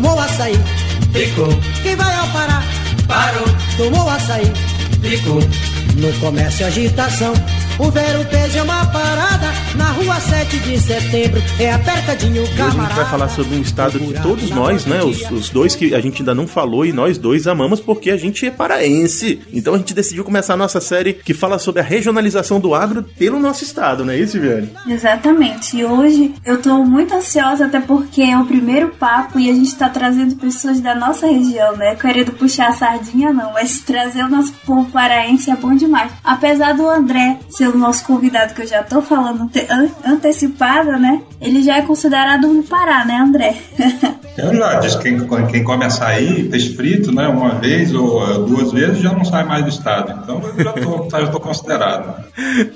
tomou açaí, ficou. Quem vai ao Pará, parou, tomou açaí, ficou. No comércio agitação, o Vero Peso é uma parada na rua 7 de setembro. É apertadinho, Hoje a camarada. gente vai falar sobre um estado que todos nós, né, os, os dois que a gente ainda não falou e nós dois amamos porque a gente é paraense. Então a gente decidiu começar a nossa série que fala sobre a regionalização do agro pelo nosso estado, não é isso, Viane? Exatamente. E hoje eu tô muito ansiosa, até porque é o primeiro papo e a gente tá trazendo pessoas da nossa região, né? Querendo puxar a sardinha, não, mas trazer o nosso povo paraense é bom demais. Apesar do André ser o nosso convidado, que eu já tô falando ante an antecipada, né? Ele já é considerado um Pará, né, André? Eu já disse que quem, quem come açaí, peixe frito, né, uma vez ou uh, duas vezes, já não sai mais do estado. Então eu já tô, já tô considerado.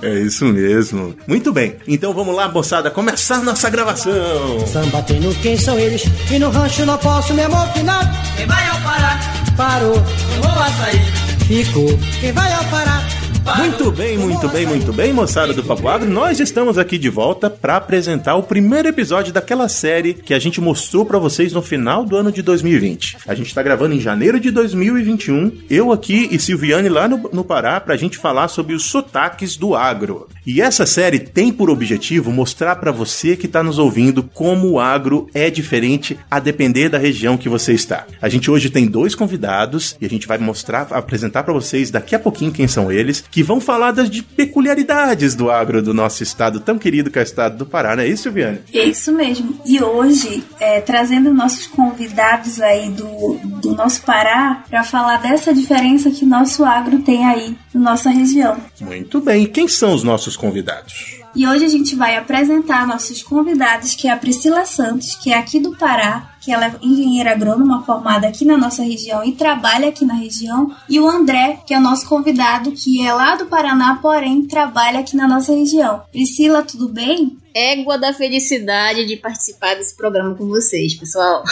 É isso mesmo. Muito bem. Então vamos lá, moçada, começar nossa gravação. Samba tem no quem são eles, e no rancho não posso me amofinar. Quem vai ao Pará, Parou, tomou açaí, ficou. Quem vai ao Pará, Muito bem, muito bem, muito bem, moçada do Papo Agro. Nós estamos aqui de volta para apresentar o primeiro episódio daquela série que a gente mostrou para vocês no final do ano de 2020. A gente tá gravando em janeiro de 2021. Eu aqui e Silviane lá no, no Pará pra gente falar sobre os sotaques do agro. E essa série tem por objetivo mostrar para você que tá nos ouvindo como o agro é diferente a depender da região que você está. A gente hoje tem dois convidados e a gente vai mostrar, apresentar para vocês daqui a pouquinho quem são eles, que vão falar das de peculiaridades do agro do nosso estado tão querido que é o estado do Pará, não é isso, Viane? É isso mesmo. E hoje, é, trazendo nossos convidados aí do, do nosso Pará para falar dessa diferença que nosso agro tem aí na nossa região. Muito bem. Quem são os nossos convidados? E hoje a gente vai apresentar nossos convidados, que é a Priscila Santos, que é aqui do Pará, que ela é engenheira agrônoma formada aqui na nossa região e trabalha aqui na região, e o André, que é nosso convidado, que é lá do Paraná, porém trabalha aqui na nossa região. Priscila, tudo bem? Égua da felicidade de participar desse programa com vocês, pessoal.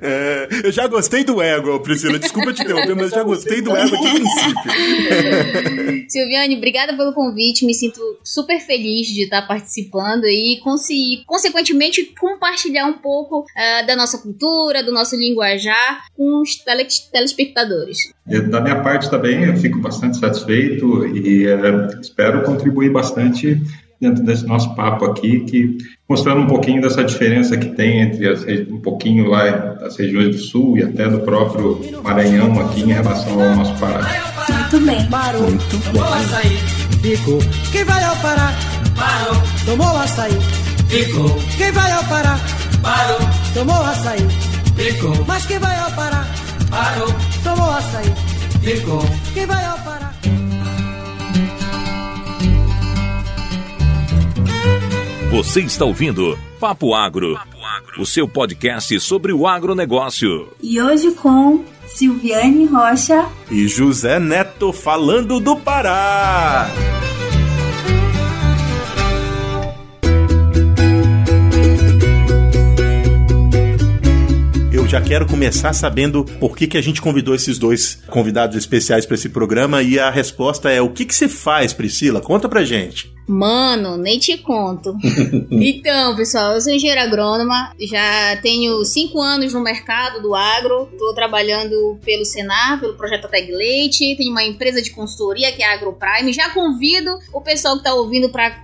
É, eu já gostei do ego, Priscila. Desculpa te interromper, mas já gostei do ego de princípio. Silviane, obrigada pelo convite. Me sinto super feliz de estar participando e, consi- consequentemente, compartilhar um pouco ah, da nossa cultura, do nosso linguajar com os tele- telespectadores. Da minha parte também, eu fico bastante satisfeito e eh, espero contribuir bastante dentro desse nosso papo aqui, que mostrando um pouquinho dessa diferença que tem entre as, um pouquinho lá das regiões do sul e até do próprio Maranhão aqui em relação ao nosso Pará. Muito bem. parou, Muito tomou açaí, ficou. Quem vai ao Pará, parou, tomou açaí. ficou. Quem vai ao Pará, Parou, tomou açaí. ficou. Mas quem vai ao Pará, Parou, tomou açaí. ficou. Quem vai ao Pará. Você está ouvindo Papo Agro, o seu podcast sobre o agronegócio. E hoje com Silviane Rocha. E José Neto falando do Pará. Eu já quero começar sabendo por que, que a gente convidou esses dois convidados especiais para esse programa e a resposta é o que, que você faz, Priscila? Conta pra gente. Mano, nem te conto. então, pessoal, eu sou engenheira agrônoma, já tenho cinco anos no mercado do agro, estou trabalhando pelo Senar, pelo projeto Tag Leite, tenho uma empresa de consultoria que é a AgroPrime. Já convido o pessoal que está ouvindo para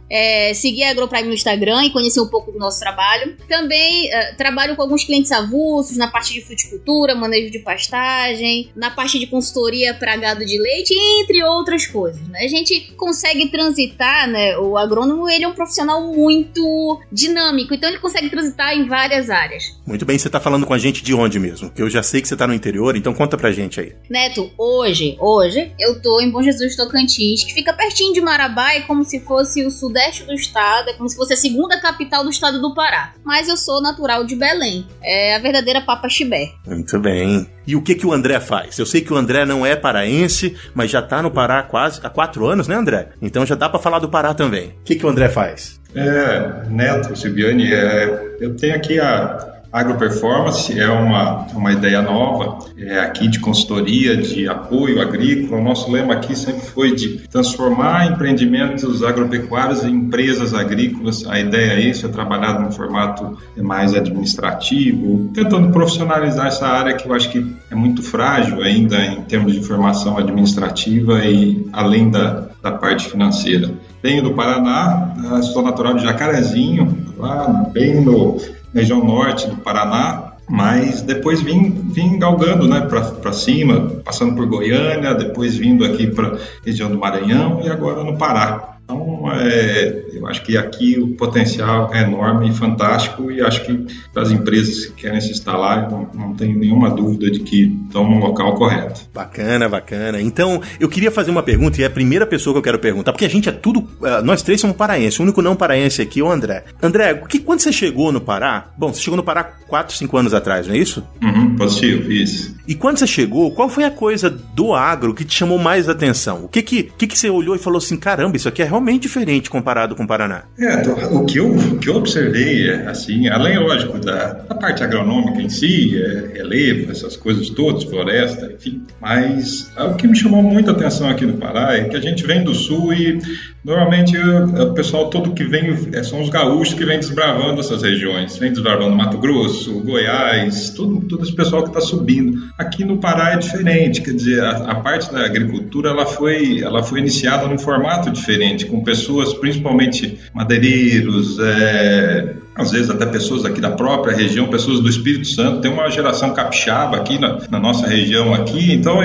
seguir a AgroPrime no Instagram e conhecer um pouco do nosso trabalho. Também eh, trabalho com alguns clientes avulsos na parte de fruticultura, manejo de pastagem, na parte de consultoria para gado de leite, entre outras coisas. né? A gente consegue transitar, né? O agrônomo ele é um profissional muito dinâmico, então ele consegue transitar em várias áreas. Muito bem, você tá falando com a gente de onde mesmo? Que eu já sei que você tá no interior, então conta pra gente aí. Neto, hoje, hoje, eu tô em Bom Jesus Tocantins, que fica pertinho de Marabá, é como se fosse o sudeste do estado, é como se fosse a segunda capital do estado do Pará. Mas eu sou natural de Belém, é a verdadeira Papa Chibé. Muito bem. E o que que o André faz? Eu sei que o André não é paraense, mas já tá no Pará quase há quatro anos, né, André? Então já dá pra falar do Pará também. O que que o André faz? É, Neto, Silviane, é, eu tenho aqui a, Agroperformance é uma, uma ideia nova é, aqui de consultoria, de apoio agrícola. O nosso lema aqui sempre foi de transformar empreendimentos agropecuários em empresas agrícolas. A ideia é isso, é trabalhar num formato mais administrativo, tentando profissionalizar essa área que eu acho que é muito frágil ainda em termos de formação administrativa e além da, da parte financeira. Venho do Paraná, sou natural de Jacarezinho, lá bem no região norte do Paraná, mas depois vim, vim galgando né, para cima, passando por Goiânia, depois vindo aqui para região do Maranhão e agora no Pará. Então, é, eu acho que aqui o potencial é enorme e fantástico e acho que as empresas que querem se instalar, não, não tenho nenhuma dúvida de que estão no local correto. Bacana, bacana. Então, eu queria fazer uma pergunta e é a primeira pessoa que eu quero perguntar, porque a gente é tudo, uh, nós três somos paraenses, o único não paraense aqui é o André. André, que, quando você chegou no Pará, bom, você chegou no Pará 4, 5 anos atrás, não é isso? Uhum, positivo, isso. E quando você chegou, qual foi a coisa do agro que te chamou mais atenção? O que que, que, que você olhou e falou assim, caramba, isso aqui é realmente diferente comparado com o Paraná. É, o que eu, o que eu observei, é, assim, além, lógico, da, da parte agronômica em si, é, relevo, essas coisas todas, floresta, enfim, mas o que me chamou muita atenção aqui no Pará é que a gente vem do sul e Normalmente o pessoal todo que vem é, são os gaúchos que vêm desbravando essas regiões, vem desbravando Mato Grosso, Goiás, todo, todo esse pessoal que está subindo. Aqui no Pará é diferente, quer dizer, a, a, parte da agricultura ela foi, ela foi iniciada num formato diferente, com pessoas, principalmente madeireiros, é, às vezes até pessoas aqui da própria região, pessoas do Espírito Santo, tem uma geração capixaba aqui na, na, nossa região aqui, então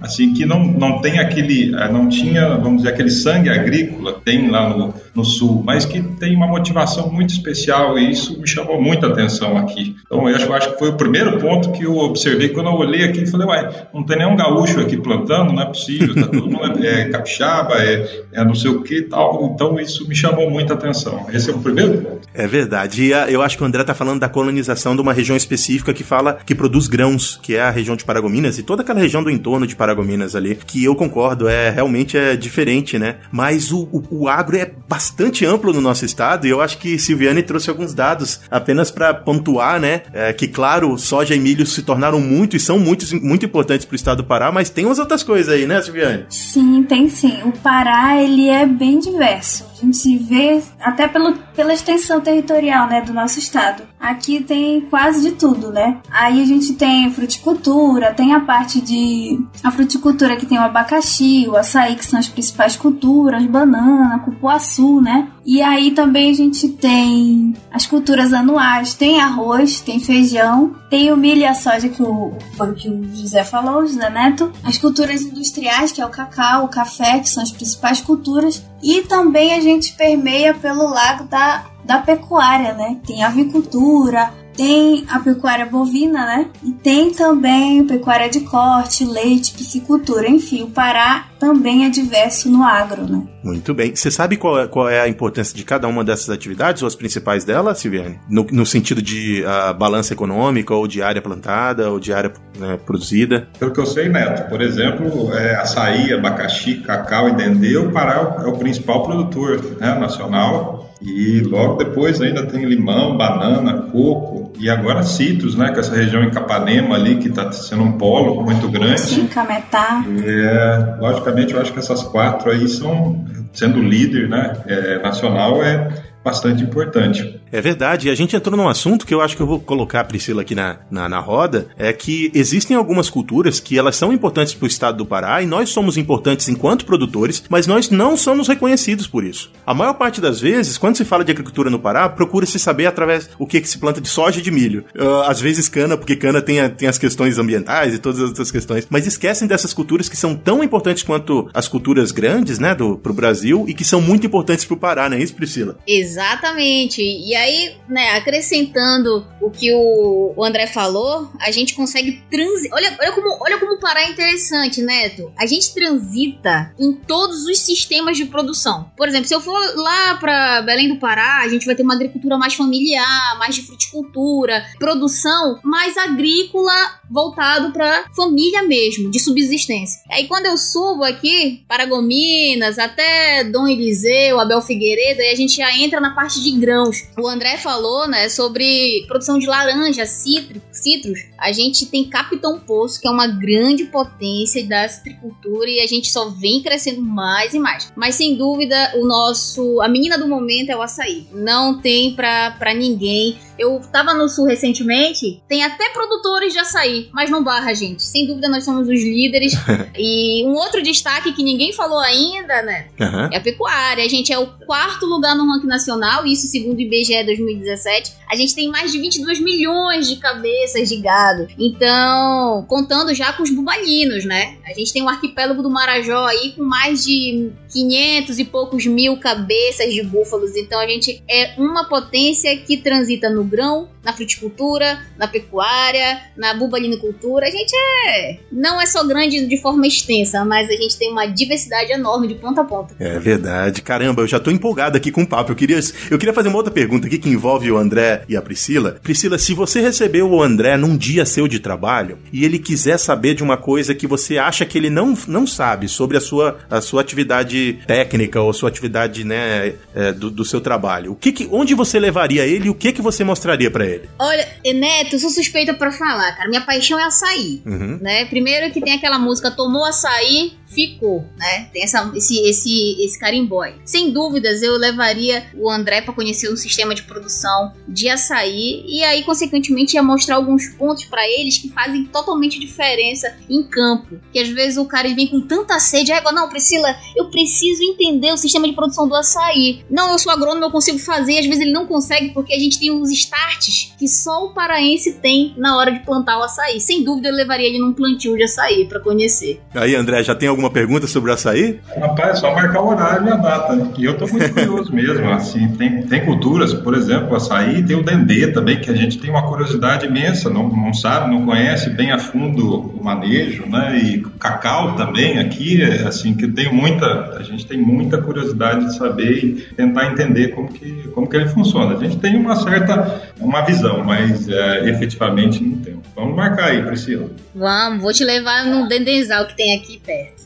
assim que não, não tem aquele, eh, não tinha, vamos dizer, aquele sangue agrícola, tem lá no, no sul, mas que tem uma motivação muito especial e isso me chamou muita atenção aqui. Então eu acho, eu acho que foi o primeiro ponto que eu observei quando eu olhei aqui e falei, uai, não tem nenhum gaúcho aqui plantando, não é possível, tá todo mundo é, é capixaba, é, é não sei o que e tal, então isso me chamou muita atenção. Esse é o primeiro ponto. É verdade dia, eu acho que o André tá falando da colonização de uma região específica que fala que produz grãos, que é a região de Paragominas e toda aquela região do entorno de Paragominas ali, que eu concordo, é realmente é diferente, né? Mas o, o, o agro é bastante amplo no nosso estado e eu acho que Silviane trouxe alguns dados apenas para pontuar, né? É, que claro, soja e milho se tornaram muito e são muito, muito importantes para o estado do Pará, mas tem umas outras coisas aí, né, Silviane? Sim, tem sim. O Pará, ele é bem diverso. A gente vê até pelo, pela extensão territorial né, do nosso estado. Aqui tem quase de tudo, né? Aí a gente tem fruticultura, tem a parte de a fruticultura que tem o abacaxi, o açaí, que são as principais culturas, banana, cupuaçu, né? E aí também a gente tem as culturas anuais, tem arroz, tem feijão, tem o milho e a soja que o, foi que o José falou, o José Neto, as culturas industriais, que é o cacau, o café, que são as principais culturas, e também a gente permeia pelo lago da da pecuária, né? Tem avicultura, tem a pecuária bovina, né? E tem também pecuária de corte, leite, piscicultura. Enfim, o Pará também é diverso no agro, né? Muito bem. Você sabe qual é, qual é a importância de cada uma dessas atividades, ou as principais delas, Silviane? No, no sentido de uh, balança econômica, ou de área plantada, ou de área né, produzida? Pelo que eu sei, Neto, por exemplo, é, açaí, abacaxi, cacau e dendê, o Pará é o principal produtor né, nacional e logo depois ainda tem limão, banana, coco e agora citros, né? Com essa região em Capanema ali, que está sendo um polo muito grande. Sim, Cametá. É, logicamente, eu acho que essas quatro aí são, sendo líder né, é, nacional, é bastante importante. É verdade. E a gente entrou num assunto que eu acho que eu vou colocar a Priscila aqui na, na, na roda, é que existem algumas culturas que elas são importantes para o estado do Pará e nós somos importantes enquanto produtores, mas nós não somos reconhecidos por isso. A maior parte das vezes, quando se fala de agricultura no Pará, procura-se saber através o que, que se planta de soja e de milho. Uh, às vezes cana, porque cana tem, a, tem as questões ambientais e todas as outras questões, mas esquecem dessas culturas que são tão importantes quanto as culturas grandes, né, do, pro Brasil e que são muito importantes pro Pará, não é isso, Priscila? Exatamente. E aí né, acrescentando o que o, André falou, a gente consegue transitar. Olha, olha, como, olha como parar é interessante, Neto. A gente transita em todos os sistemas de produção. Por exemplo, se eu for lá para Belém do Pará, a gente vai ter uma agricultura mais familiar, mais de fruticultura, produção mais agrícola voltado para família mesmo, de subsistência. Aí quando eu subo aqui, Paragominas, até Dom Eliseu, Abel Figueiredo, aí a gente já entra na parte de grãos. O André falou, né, sobre produção de laranja, citros. A gente tem Capitão Poço, que é uma grande potência da citricultura e a gente só vem crescendo mais e mais. Mas sem dúvida, o nosso, a menina do momento é o açaí. Não tem pra ninguém. Eu tava no sul recentemente, tem até produtores de açaí, mas não barra, gente. Sem dúvida, nós somos os líderes. e um outro destaque que ninguém falou ainda, né? Aham. É a pecuária. A gente é o quarto lugar no ranking nacional, isso segundo o IBGE 2017. A gente tem mais de 22 milhões de cabeças de gado. Então, contando já com os bubalinos, né? A gente tem o arquipélago do Marajó aí com mais de 500 e poucos mil cabeças de búfalos. Então, a gente é uma potência que transita no grão, na fruticultura, na pecuária, na bubalinicultura. A gente é. Não é só grande de forma extensa, mas a gente tem uma diversidade enorme de ponta a ponta. É verdade. Caramba, eu já tô empolgado aqui com o papo. Eu queria, eu queria fazer uma outra pergunta aqui que envolve o André e a Priscila. Priscila, se você recebeu o André num dia seu de trabalho e ele quiser saber de uma coisa que você acha que ele não, não sabe sobre a sua, a sua atividade técnica ou sua atividade né, é, do, do seu trabalho, o que que, onde você levaria ele e o que que você mostraria pra ele? Olha, Neto, eu sou suspeita pra falar, cara. Minha paixão é açaí. Uhum. Né? Primeiro que tem aquela música Tomou açaí, ficou, né? Tem essa, esse, esse, esse carimbó aí. Sem dúvidas, eu levaria o André para conhecer um sistema de produção de açaí e aí, consequentemente, ia mostrar alguns pontos para eles que fazem totalmente diferença em campo. Que às vezes o cara vem com tanta sede, aí, não, Priscila, eu preciso entender o sistema de produção do açaí. Não, eu sou agrônomo, eu consigo fazer. Às vezes ele não consegue porque a gente tem uns starts que só o paraense tem na hora de plantar o açaí. Sem dúvida, eu levaria ele num plantio de açaí para conhecer. Aí, André, já tem alguma pergunta sobre o açaí? Rapaz, é só marcar o horário e a data. E eu tô muito curioso mesmo, assim, tem, tem culturas, por exemplo, o açaí, tem o dendê também, que a gente tem uma curiosidade imensa, não, não sabe, não conhece bem a fundo o manejo, né, e o cacau também aqui, é, assim, que tem muita, a gente tem muita curiosidade de saber e tentar entender como que, como que ele funciona. A gente tem uma certa, uma visão, mas é, efetivamente não tem. Vamos marcar aí, Priscila. Vamos, vou te levar no dendenzal que tem aqui perto.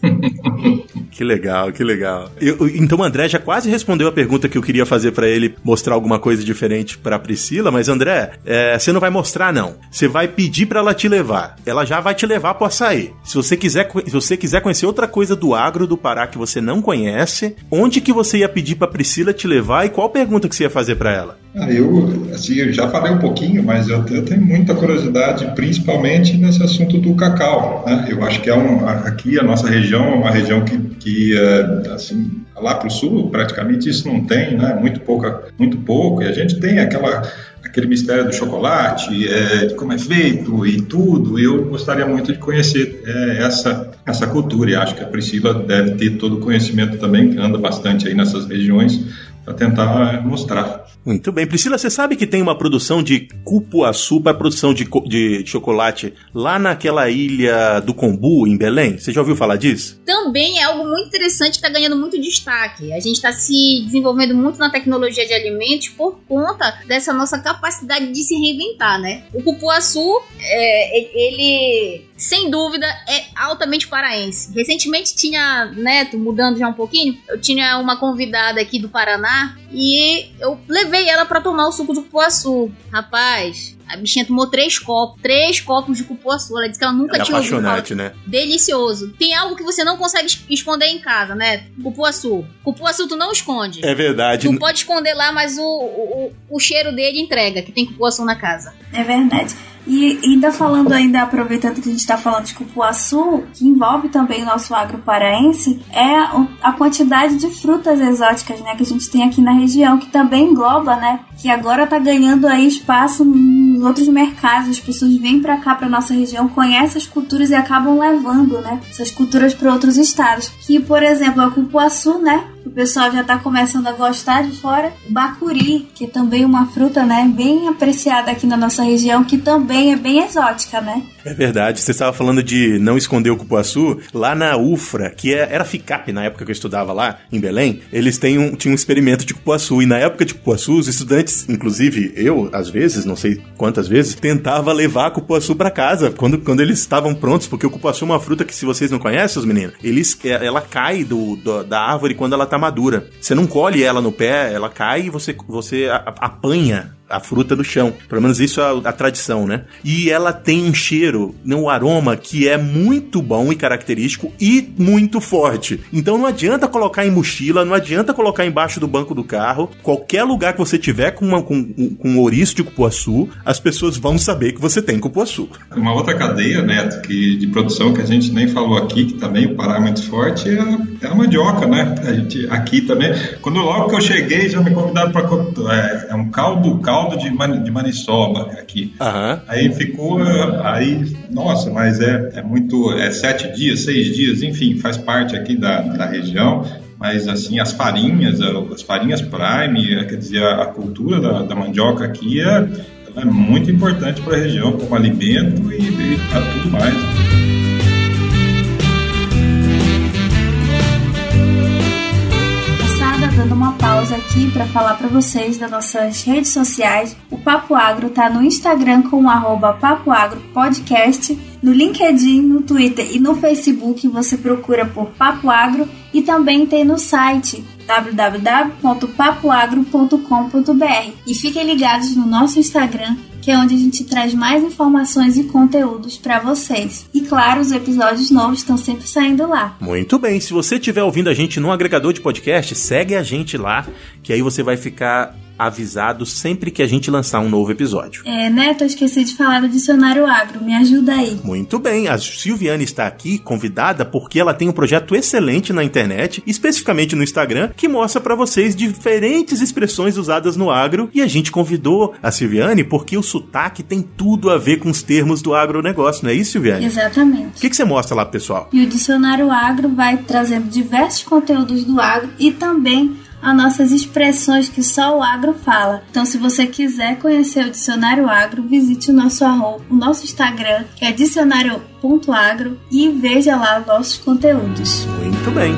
Que legal, que legal. Eu- então o André já quase respondeu a pergunta que eu queria fazer pra ele mostrar alguma coisa diferente pra Priscila, mas André, é, você não vai mostrar não. Você vai pedir pra ela te levar. Ela já vai te levar pro açaí. Se você quiser, se você quiser conhecer outra coisa do agro do Pará que você não conhece, onde que você ia pedir pra Priscila te levar e qual pergunta que você ia fazer pra ela? Ah, eu, assim, eu já falei um pouquinho, mas eu, eu tenho muita curiosidade, principalmente nesse assunto do cacau. Né? Eu acho que é um, aqui a nossa região é uma região que, que é, assim, lá para o sul praticamente isso não tem, né? Muito pouca, muito pouco. E a gente tem aquela aquele mistério do chocolate, é, de como é feito e tudo. Eu gostaria muito de conhecer é, essa essa cultura. E acho que a Priscila deve ter todo o conhecimento também, que anda bastante aí nessas regiões para tentar mostrar. Muito bem. Priscila, você sabe que tem uma produção de cupuaçu para produção de, de chocolate lá naquela ilha do Combu, em Belém? Você já ouviu falar disso? Também é algo muito interessante que está ganhando muito destaque. A gente está se desenvolvendo muito na tecnologia de alimentos por conta dessa nossa capacidade de se reinventar, né? O cupuaçu, é, ele, sem dúvida, é altamente paraense. Recentemente tinha, Neto, mudando já um pouquinho, eu tinha uma convidada aqui do Paraná e eu levei ela para tomar o suco de cupuaçu. Rapaz, a bichinha tomou três copos, três copos de cupuaçu. Ela disse que ela nunca É tinha ouvido falar apaixonante, né? delicioso. Tem algo que você não consegue es- esconder em casa, né? Cupuaçu. Cupuaçu tu não esconde. É verdade. Tu pode esconder lá, mas o, o, o cheiro dele entrega, que tem cupuaçu na casa. É verdade. E ainda falando ainda, aproveitando que a gente está falando de cupuaçu, que envolve também o nosso agro paraense, é a quantidade de frutas exóticas, né, que a gente tem aqui na região, que também engloba, né, que agora tá ganhando aí espaço nos outros mercados, as pessoas vêm para cá, para nossa região, conhecem as culturas e acabam levando, né, essas culturas para outros estados. Que, por exemplo, é o cupuaçu, né, o pessoal já tá começando a gostar de fora. Bacuri, que é também uma fruta, né, bem apreciada aqui na nossa região, que também é bem exótica, né? É verdade. Você estava falando de não esconder o cupuaçu. Lá na UFRA, que é, era FICAP na época que eu estudava lá, em Belém, eles têm um, tinham um experimento de cupuaçu. E na época de cupuaçu, os estudantes, inclusive eu, às vezes, não sei quantas vezes, tentava levar cupuaçu para casa quando, quando eles estavam prontos, porque o cupuaçu é uma fruta que, se vocês não conhecem, os meninos, eles, é, ela cai do, do, da árvore quando ela tá madura. Você não colhe ela no pé, ela cai e você, você apanha a fruta do chão. Pelo menos isso é a, a, tradição, né? E ela tem um cheiro, um aroma que é muito bom e característico e muito forte. Então não adianta colocar em mochila, não adianta colocar embaixo do banco do carro. Qualquer lugar que você tiver com, uma, com, com um ouriço de cupuaçu, as pessoas vão saber que você tem cupuaçu. Uma outra cadeia, Neto, que, de produção que a gente nem falou aqui, que também o Pará é muito forte, é a, é a mandioca, né? A gente, aqui também. Quando logo que eu cheguei, já me convidaram para. É, é um caldo, caldo caldo de, de maniçoba aqui. Uhum. Aí ficou, aí, nossa, mas é, é muito, é sete dias, seis dias, enfim, faz parte aqui da, da região. Mas assim, as farinhas, as farinhas prime, quer dizer, a, a cultura da, da mandioca aqui é, é muito importante para a região como alimento e, e para tudo mais. Aqui para falar para vocês das nossas redes sociais. O Papo Agro tá no Instagram com o Papo Agro Podcast, no LinkedIn, no Twitter e no Facebook você procura por Papo Agro e também tem no site www.papoagro.com.br. E fiquem ligados no nosso Instagram que é onde a gente traz mais informações e conteúdos para vocês. E claro, os episódios novos estão sempre saindo lá. Muito bem, se você estiver ouvindo a gente no agregador de podcast, segue a gente lá, que aí você vai ficar avisado sempre que a gente lançar um novo episódio. É, Neto, eu esqueci de falar do dicionário agro, me ajuda aí. Muito bem, a Silviane está aqui convidada porque ela tem um projeto excelente na internet, especificamente no Instagram, que mostra para vocês diferentes expressões usadas no agro e a gente convidou a Silviane porque o sotaque tem tudo a ver com os termos do agronegócio, não é isso, Silviane? Exatamente. O que, que você mostra lá, pessoal? E o dicionário agro vai trazendo diversos conteúdos do agro e também as nossas expressões que só o agro fala. Então, se você quiser conhecer o dicionário agro, visite o nosso arroba, o nosso Instagram, que é dicionário.agro, e veja lá nossos conteúdos. Muito bem.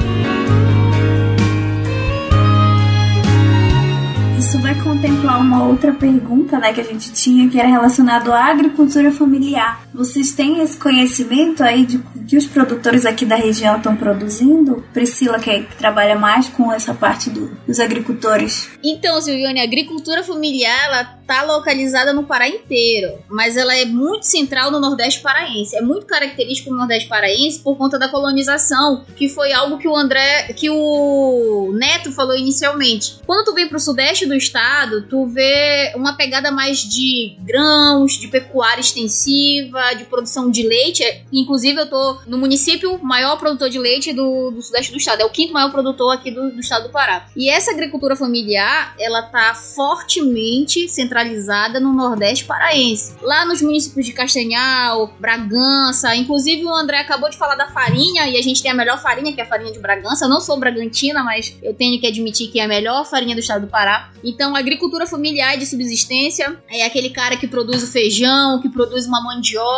Isso vai contemplar uma outra pergunta né, que a gente tinha, que era relacionado à agricultura familiar. Vocês têm esse conhecimento aí de que os produtores aqui da região estão produzindo? Priscila, que, é, que trabalha mais com essa parte do, dos agricultores. Então, Silviane, a agricultura familiar ela está localizada no Pará inteiro, mas ela é muito central no Nordeste paraense. É muito característico no Nordeste paraense por conta da colonização, que foi algo que o André, que o Neto falou inicialmente. Quando tu vem para o Sudeste do estado, tu vê uma pegada mais de grãos, de pecuária extensiva, de produção de leite. Inclusive, eu tô no município maior produtor de leite do, do Sudeste do estado. É o quinto maior produtor aqui do, do estado do Pará. E essa agricultura familiar, ela tá fortemente centralizada no Nordeste paraense. Lá nos municípios de Castanhal, Bragança, inclusive o André acabou de falar da farinha e a gente tem a melhor farinha, que é a farinha de Bragança. Eu não sou bragantina, mas eu tenho que admitir que é a melhor farinha do estado do Pará. Então, a agricultura familiar de subsistência é aquele cara que produz o feijão, que produz uma mandioca,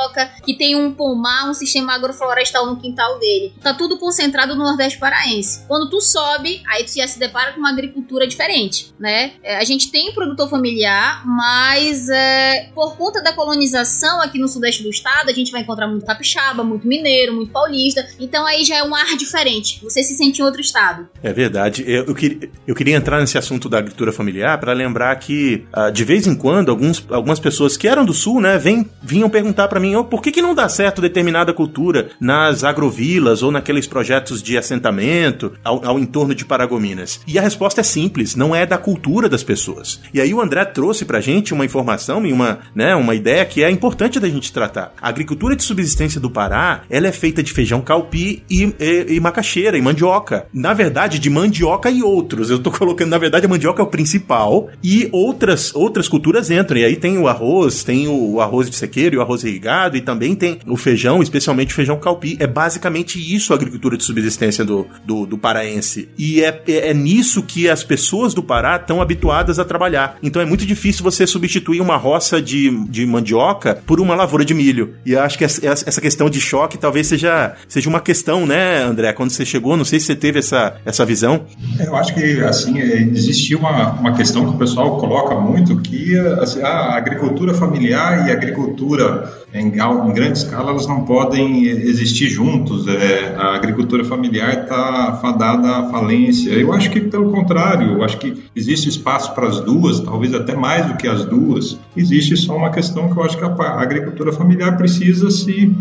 que tem um pomar, um sistema agroflorestal no quintal dele. Tá tudo concentrado no Nordeste paraense. Quando tu sobe, aí tu já se depara com uma agricultura diferente, né? É, a gente tem produtor familiar, mas é, por conta da colonização aqui no sudeste do estado, a gente vai encontrar muito capixaba, muito mineiro, muito paulista. Então aí já é um ar diferente. Você se sente em outro estado. É verdade. Eu, eu, queria, eu queria entrar nesse assunto da agricultura familiar para lembrar que, uh, de vez em quando, alguns, algumas pessoas que eram do sul, né, vem, vinham perguntar para mim oh, por que, que não dá certo determinada cultura nas agrovilas ou naqueles projetos de assentamento ao, ao entorno de Paragominas. E a resposta é simples: não é da cultura das pessoas. E aí o André trouxe pra gente uma informação e uma, né, uma ideia que é importante da gente tratar. A agricultura de subsistência do Pará, ela é feita de feijão calpi e, e, e macaxeira, e mandioca. Na verdade, de mandioca e outros. Eu tô colocando, na verdade, a mandioca é o principal e outras, outras culturas entram. E aí tem o arroz, tem o arroz de sequeiro e o arroz irrigado, e também tem o feijão, especialmente o feijão calpi. É basicamente isso a agricultura de subsistência do, do, do paraense. E é, é, é nisso que as pessoas do Pará estão habituadas a trabalhar. Então é muito difícil você substituir uma roça de, de mandioca por uma lavoura de milho. E eu acho que essa questão de choque talvez seja, seja uma questão, né, André? Quando você chegou, não sei se você teve essa, essa visão. Eu acho que, assim, existe uma, uma questão que o pessoal coloca muito, que assim, a agricultura familiar e a agricultura em, em grande escala, elas não podem existir juntos. É, a agricultura familiar está fadada à falência. Eu acho que, pelo contrário, eu acho que existe espaço para as duas, talvez até mais do que as duas. Existe só uma questão que eu acho que a agricultura familiar precisa se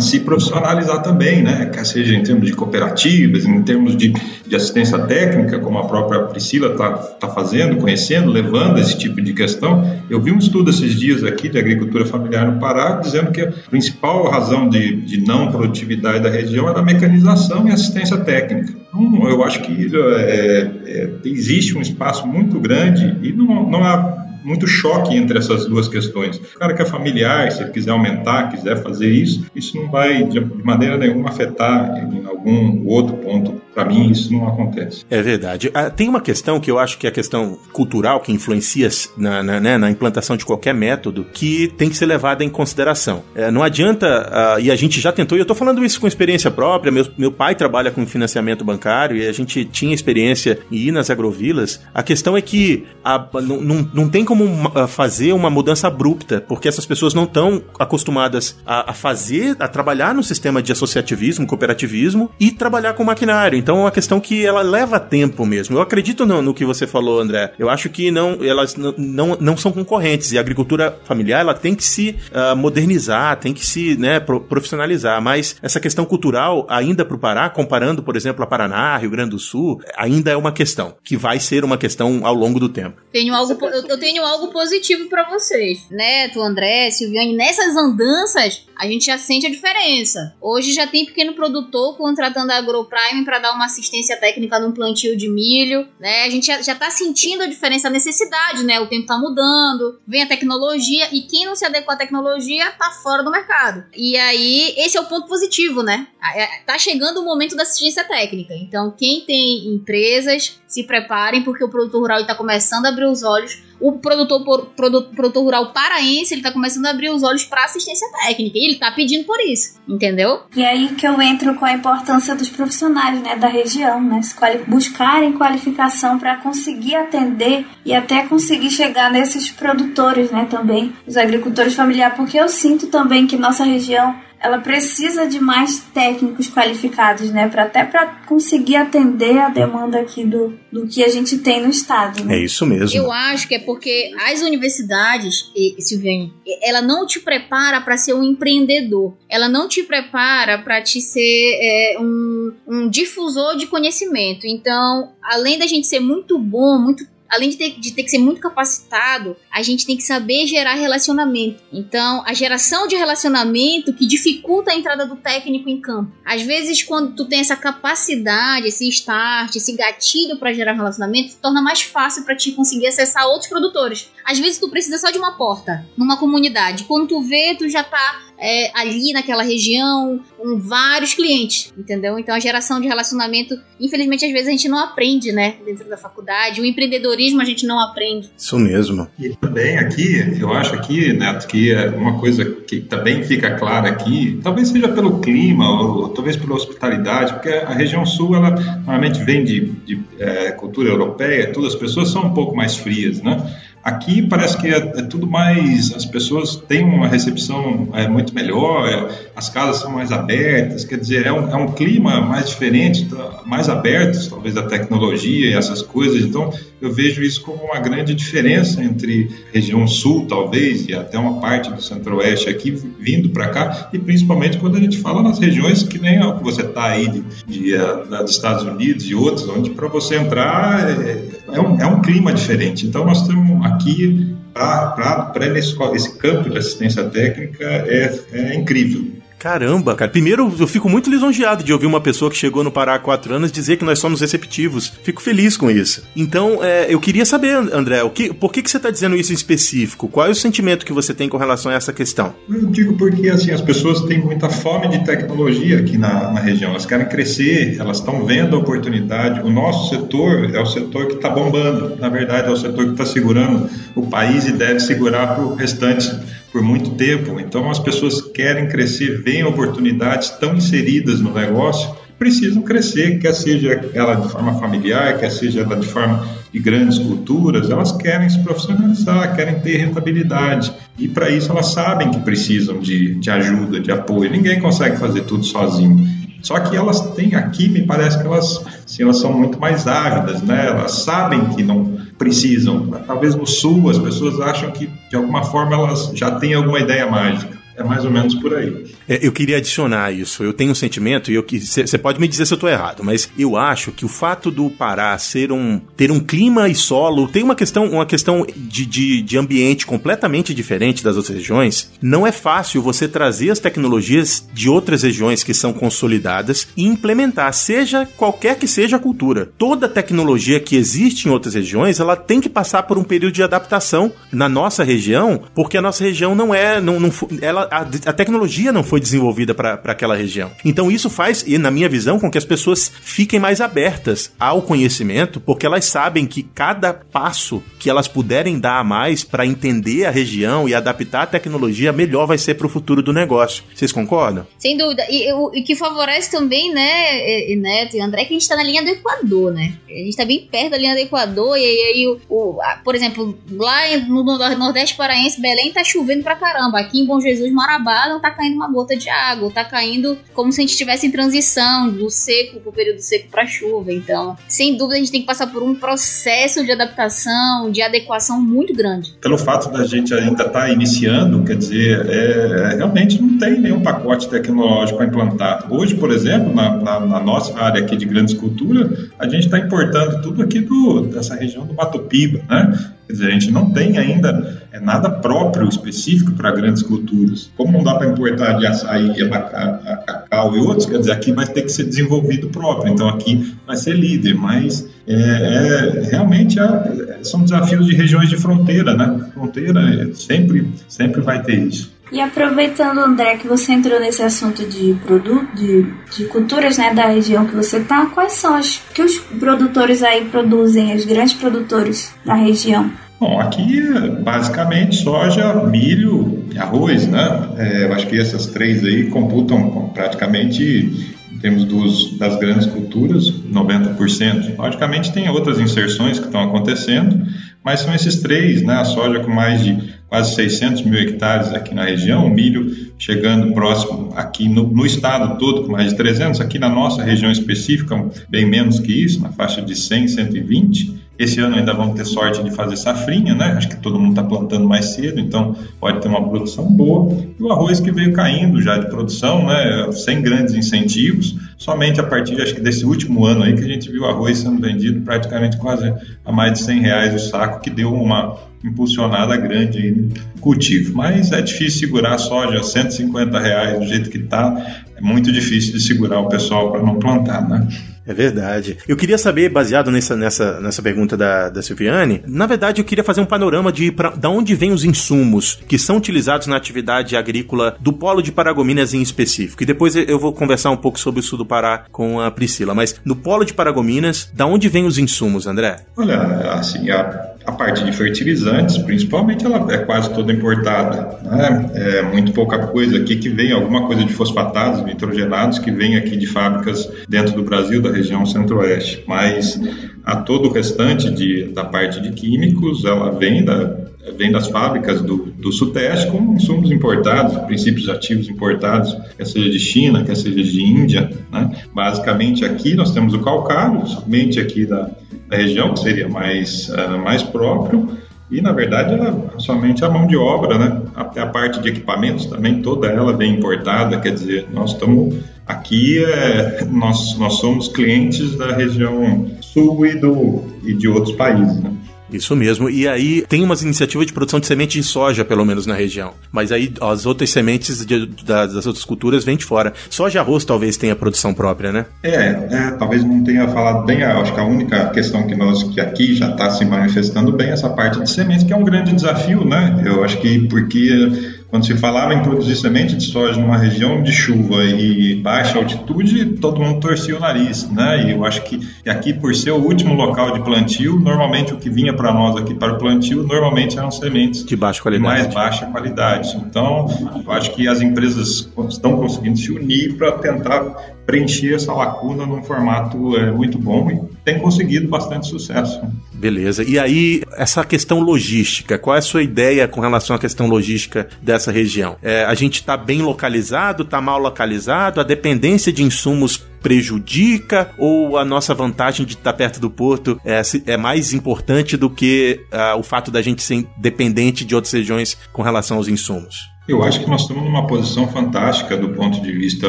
se profissionalizar também, né? quer seja em termos de cooperativas, em termos de, de assistência técnica, como a própria Priscila está tá fazendo, conhecendo, levando esse tipo de questão. Eu vi um estudo esses dias aqui de agricultura familiar no Pará, dizendo que a principal razão de, de não produtividade da região era a mecanização e assistência técnica. Então, eu acho que é, é, existe um espaço muito grande e não, não há muito choque entre essas duas questões. O cara que é familiar, se ele quiser aumentar, quiser fazer isso, isso não vai de maneira nenhuma afetar em algum outro ponto para mim, isso não acontece. É verdade. Ah, tem uma questão que eu acho que é a questão cultural que influencia na, na, né, na implantação de qualquer método que tem que ser levada em consideração. É, não adianta, uh, e a gente já tentou, e eu estou falando isso com experiência própria, meu, meu pai trabalha com financiamento bancário e a gente tinha experiência em ir nas agrovilas. A questão é que a, não, não, não tem como fazer uma mudança abrupta, porque essas pessoas não estão acostumadas a, a fazer, a trabalhar no sistema de associativismo, cooperativismo e trabalhar com maquinário. Então é uma questão que ela leva tempo mesmo. Eu acredito no, no que você falou, André. Eu acho que não, elas não, não, não são concorrentes e a agricultura familiar ela tem que se uh, modernizar, tem que se né, profissionalizar. Mas essa questão cultural, ainda para o Pará, comparando, por exemplo, a Paraná, Rio Grande do Sul, ainda é uma questão que vai ser uma questão ao longo do tempo. Tenho algo, eu tenho algo positivo para vocês. Neto, André, Silviane, nessas andanças a gente já sente a diferença. Hoje já tem pequeno produtor contratando a AgroPrime para dar uma assistência técnica num plantio de milho, né? A gente já, já tá sentindo a diferença, a necessidade, né? O tempo tá mudando, vem a tecnologia e quem não se adequa à tecnologia tá fora do mercado. E aí, esse é o ponto positivo, né? É, tá chegando o momento da assistência técnica. Então, quem tem empresas, se preparem porque o produtor rural está começando a abrir os olhos o produtor, produtor, produtor rural paraense, ele tá começando a abrir os olhos para assistência técnica. E ele tá pedindo por isso, entendeu? E aí que eu entro com a importância dos profissionais, né, da região, né, buscarem qualificação para conseguir atender e até conseguir chegar nesses produtores, né, também, os agricultores familiares, porque eu sinto também que nossa região ela precisa de mais técnicos qualificados, né, para até para conseguir atender a demanda aqui do, do que a gente tem no estado. Né? É isso mesmo. Eu acho que é porque as universidades, Silviane, ela não te prepara para ser um empreendedor. Ela não te prepara para te ser é, um, um difusor de conhecimento. Então, além da gente ser muito bom, muito além de ter, de ter que ser muito capacitado, a gente tem que saber gerar relacionamento. Então, a geração de relacionamento que dificulta a entrada do técnico em campo. Às vezes, quando tu tem essa capacidade, esse start, esse gatilho para gerar relacionamento, torna mais fácil para ti conseguir acessar outros produtores. Às vezes, tu precisa só de uma porta numa comunidade. Quando tu vê, tu já tá é, ali naquela região com vários clientes, entendeu? Então a geração de relacionamento, infelizmente, às vezes a gente não aprende, né? Dentro da faculdade. O empreendedorismo a gente não aprende. Isso mesmo. E também aqui, eu acho aqui, Neto, que é uma coisa que também fica clara aqui, talvez seja pelo clima, ou talvez pela hospitalidade, porque a região sul, ela normalmente vem de, de é, cultura europeia, todas as pessoas são um pouco mais frias, né? Aqui parece que é, é, tudo mais, as pessoas têm uma recepção é, muito melhor, é, as casas são mais abertas, quer dizer, é um, é um clima mais diferente, tá, mais aberto, talvez, da tecnologia e essas coisas. Então, eu vejo isso como uma grande diferença entre região sul, talvez, e até uma parte do centro-oeste aqui, vindo para cá, e principalmente quando a gente fala nas regiões que nem a que você está aí, de, de, uh, dos Estados Unidos e outros, onde para você entrar é, é, um, é um clima diferente. Então, nós temos aqui para esse campo de assistência técnica é, é incrível. Caramba, cara. Primeiro, eu fico muito lisonjeado de ouvir uma pessoa que chegou no Pará há quatro anos dizer que nós somos receptivos. Fico feliz com isso. Então, é, eu queria saber, André, o que, por que, que você está dizendo isso em específico? Qual é o sentimento que você tem com relação a essa questão? Eu digo porque, assim, as pessoas têm muita fome de tecnologia aqui na, na região. Elas querem crescer, elas estão vendo a oportunidade. O nosso setor é o setor que está bombando. Na verdade, é o setor que está segurando o país e deve segurar para o restante por muito tempo. Então, as pessoas querem crescer, veem oportunidades, estão inseridas no negócio, precisam crescer, quer seja ela de forma familiar, quer seja ela de forma de grandes culturas, elas querem se profissionalizar, querem ter rentabilidade. E para isso elas sabem que precisam de, de ajuda, de apoio. Ninguém consegue fazer tudo sozinho. Só que elas têm aqui, me parece que elas, assim, elas são muito mais ávidas, né? Elas sabem que não precisam. Talvez no sul as pessoas acham que de alguma forma elas já têm alguma ideia mágica. É mais ou menos por aí. É, eu queria adicionar isso. Eu tenho um sentimento, e você pode me dizer se eu estou errado, mas eu acho que o fato do Pará ser um, ter um clima e solo, tem uma questão, uma questão de, de, de ambiente completamente diferente das outras regiões. Não é fácil você trazer as tecnologias de outras regiões que são consolidadas e implementar, seja qualquer que seja a cultura. Toda tecnologia que existe em outras regiões, ela tem que passar por um período de adaptação na nossa região, porque a nossa região não é, não, não ela a, a tecnologia não foi desenvolvida para aquela região. Então isso faz, e na minha visão, com que as pessoas fiquem mais abertas ao conhecimento, porque elas sabem que cada passo que elas puderem dar a mais para entender a região e adaptar a tecnologia, melhor vai ser para o futuro do negócio. Vocês concordam? Sem dúvida. E o que favorece também, né, Neto e André, é que a gente está na linha do Equador, né? A gente está bem perto da linha do Equador, e aí, o, o a, por exemplo, lá no Nordeste Paraense, Belém, tá chovendo pra caramba. Aqui em Bom Jesus, Marabá não tá caindo uma gota de água, tá caindo como se a gente estivesse em transição do seco pro período seco para chuva. Então, sem dúvida, a gente tem que passar por um processo de adaptação, de adequação muito grande. Pelo fato da gente ainda estar tá iniciando, quer dizer, é, é, realmente não tem nenhum pacote tecnológico a implantar. Hoje, por exemplo, na, na, na nossa área aqui de grandes culturas, a gente está importando tudo aqui do, dessa região do Mato Piba, né? Quer dizer, a gente não tem ainda é, nada próprio, específico para grandes culturas. Como não dá para importar de açaí, abacate, cacau e outros, quer dizer, aqui vai ter que ser desenvolvido próprio. Então aqui vai ser líder, mas é, é, realmente é, são desafios de regiões de fronteira, né? Fronteira é, sempre, sempre vai ter isso. E aproveitando, André, que você entrou nesse assunto de produto, de, de culturas, né, da região que você tá, quais são as que os produtores aí produzem, os grandes produtores da região? Bom, aqui basicamente soja, milho arroz, né? É, eu acho que essas três aí computam praticamente em termos dos, das grandes culturas, 90%. Logicamente tem outras inserções que estão acontecendo, mas são esses três, né? A soja com mais de quase 600 mil hectares aqui na região, o milho chegando próximo aqui no, no, estado todo com mais de 300, aqui na nossa região específica bem menos que isso, na faixa de 100, 120. Esse ano ainda vamos ter sorte de fazer safrinha, né? Acho que todo mundo está plantando mais cedo, então pode ter uma produção boa. E o arroz que veio caindo já de produção, né? Sem grandes incentivos, somente a partir, acho que desse último ano aí que a gente viu o arroz sendo vendido praticamente quase a mais de 100 reais o saco, que deu uma impulsionada grande no cultivo. Mas é difícil segurar a soja a 150 reais do jeito que está, é muito difícil de segurar o pessoal para não plantar, né? É verdade. Eu queria saber, baseado nessa, nessa, nessa pergunta da, da Silviane, na verdade eu queria fazer um panorama de pra, da onde vêm os insumos que são utilizados na atividade agrícola do polo de Paragominas em específico. E depois eu vou conversar um pouco sobre o sul do Pará com a Priscila. Mas no polo de Paragominas, da onde vêm os insumos, André? Olha, assim, a, a parte de fertilizantes, principalmente, ela é quase toda importada. Né? É muito pouca coisa aqui que vem, alguma coisa de fosfatados, nitrogenados, que vem aqui de fábricas dentro do Brasil, da região centro-oeste, mas a todo o restante de, da parte de químicos, ela vem, da, vem das fábricas do, do Sudeste com insumos importados, princípios ativos importados, quer seja de China, quer seja de Índia. Né? Basicamente aqui nós temos o calcário, somente aqui da, da região, que seria mais, uh, mais próprio, e na verdade ela, somente a mão de obra, né? até a parte de equipamentos também, toda ela vem importada, quer dizer, nós estamos Aqui é, nós, nós somos clientes da região sul e, do, e de outros países. Né? Isso mesmo. E aí tem umas iniciativas de produção de semente de soja, pelo menos na região. Mas aí as outras sementes de, das outras culturas vêm de fora. Soja e arroz talvez tenha produção própria, né? É, é talvez não tenha falado bem. Acho que a única questão que nós que aqui já está se manifestando bem é essa parte de sementes, que é um grande desafio, né? Eu acho que porque quando se falava em produzir semente de soja numa região de chuva e baixa altitude, todo mundo torcia o nariz, né? E eu acho que aqui, por ser o último local de plantio, normalmente o que vinha para nós aqui para o plantio, normalmente eram sementes de baixa qualidade. mais baixa qualidade. Então, eu acho que as empresas estão conseguindo se unir para tentar preencher essa lacuna num formato é, muito bom e tem conseguido bastante sucesso. Beleza. E aí, essa questão logística, qual é a sua ideia com relação à questão logística dessa região? É, a gente está bem localizado, está mal localizado, a dependência de insumos prejudica ou a nossa vantagem de estar tá perto do porto é, é mais importante do que uh, o fato da gente ser dependente de outras regiões com relação aos insumos? Eu acho que nós estamos numa posição fantástica do ponto de vista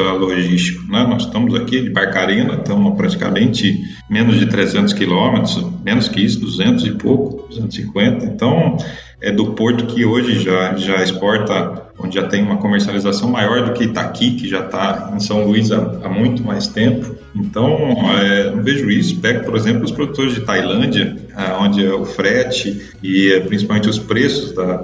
logístico. Né? Nós estamos aqui de Barcarena, estamos praticamente menos de 300 quilômetros, menos que isso, 200 e pouco, 250. Então, é do porto que hoje já, já exporta, onde já tem uma comercialização maior do que Itaqui, que já está em São Luís há, há, muito mais tempo. Então, é, não vejo isso. Pego, por exemplo, os produtores de Tailândia, onde é o frete e é, principalmente os preços da,